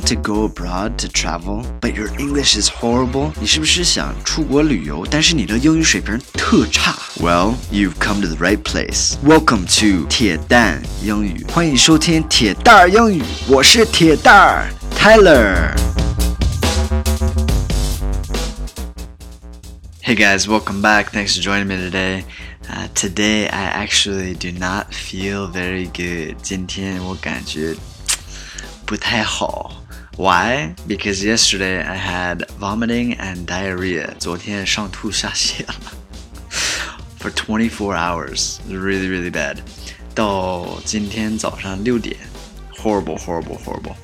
want to go abroad to travel, but your English is horrible? 你是不是想出国旅游，但是你的英语水平特差？Well, you've come to the right place. Welcome to 铁蛋英语，欢迎收听铁蛋儿英语，我是铁蛋儿 Tyler。Hey guys, welcome back. Thanks for joining me today. Uh, today I actually do not feel very good. 今天我感觉不太好。 Why? Because yesterday I had vomiting and diarrhea. 昨天上吐下泻了。For 24 hours. Really, really bad. 到今天早上六点。Horrible, horrible, horrible.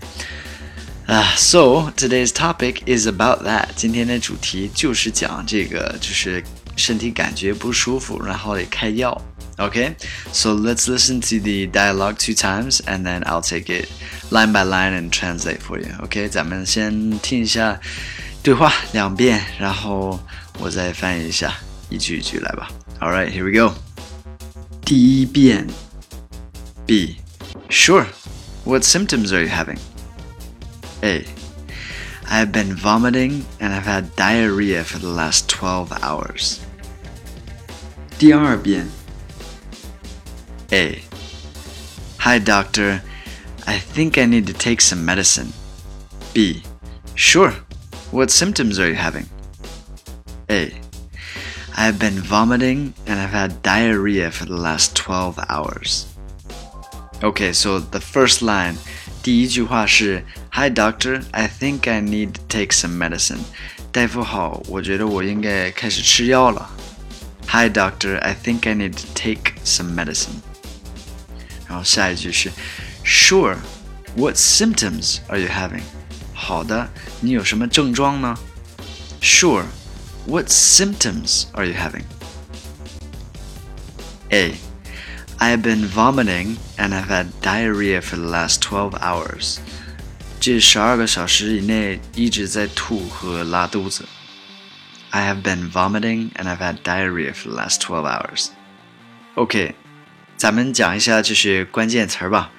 Uh, so today's topic is about that. 今天的主题就是讲这个，就是身体感觉不舒服，然后得开药。 Okay, so let's listen to the dialogue two times, and then I'll take it line by line and translate for you. Okay，咱们先听一下对话两遍，然后我再翻译一下，一句一句来吧。All right, here we go. 第一遍，B. Sure. What symptoms are you having? A. I have been vomiting and I've had diarrhea for the last 12 hours. 第二遍 A. Hi, doctor. I think I need to take some medicine. B. Sure. What symptoms are you having? A. I have been vomiting and I've had diarrhea for the last 12 hours. Okay, so the first line 第一句话是 Hi doctor, I think I need to take some medicine. 大夫好，我觉得我应该开始吃药了。Hi doctor, I think I need to take some medicine. 然后下一句是 Sure, what symptoms are you having? 好的，你有什么症状呢？Sure, what symptoms are you having? A. I have been vomiting and I've had diarrhea for the last 12 hours. 这十二个小时以内一直在吐和拉肚子。I have been vomiting and I've had diarrhea for the last 12 hours. OK， 咱们讲一下这些关键词儿吧。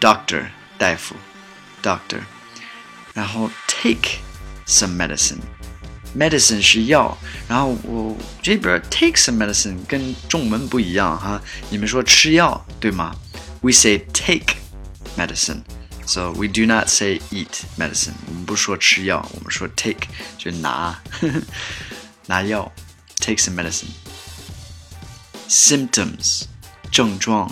Doctor，大夫，doctor，然后 take some medicine。medicine 是药，然后我这边 take some medicine 跟中文不一样哈，你们说吃药对吗？We say take medicine。So we do not say eat medicine，我们不说吃药，我们说 take 就拿拿药，take some medicine。Symptoms 症状，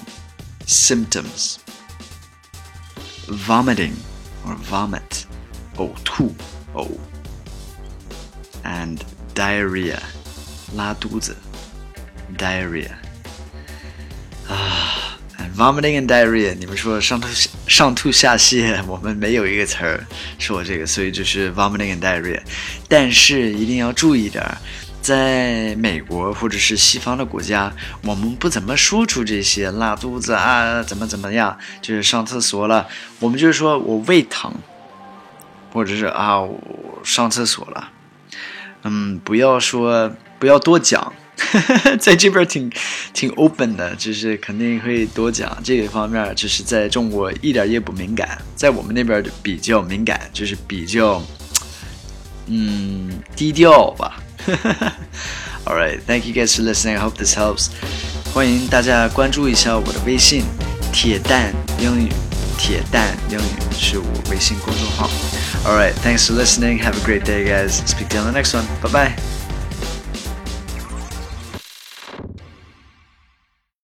symptoms。Vomiting or vomit 呕吐呕。and diarrhea 拉肚子 diarrhea 啊 and vomiting and diarrhea 你们说上吐上吐下泻，我们没有一个词儿说这个，所以就是 vomiting and diarrhea。但是一定要注意点儿， 在美国或者是西方的国家，我们不怎么说出这些拉肚子啊，怎么怎么样，就是上厕所了，我们就是说我胃疼，或者是啊我上厕所了。嗯，不要说，不要多讲，在这边挺挺 open 的，就是肯定会多讲这个方面，就是在中国一点也不敏感，在我们那边就比较敏感，就是比较嗯低调吧。All right, thank you guys for listening. I hope this helps. 欢迎大家关注一下我的微信“铁蛋英语”，铁蛋英语是我微信公众号。All right, thanks for listening. Have a great day, guys. Speak to you on the next one. Bye bye.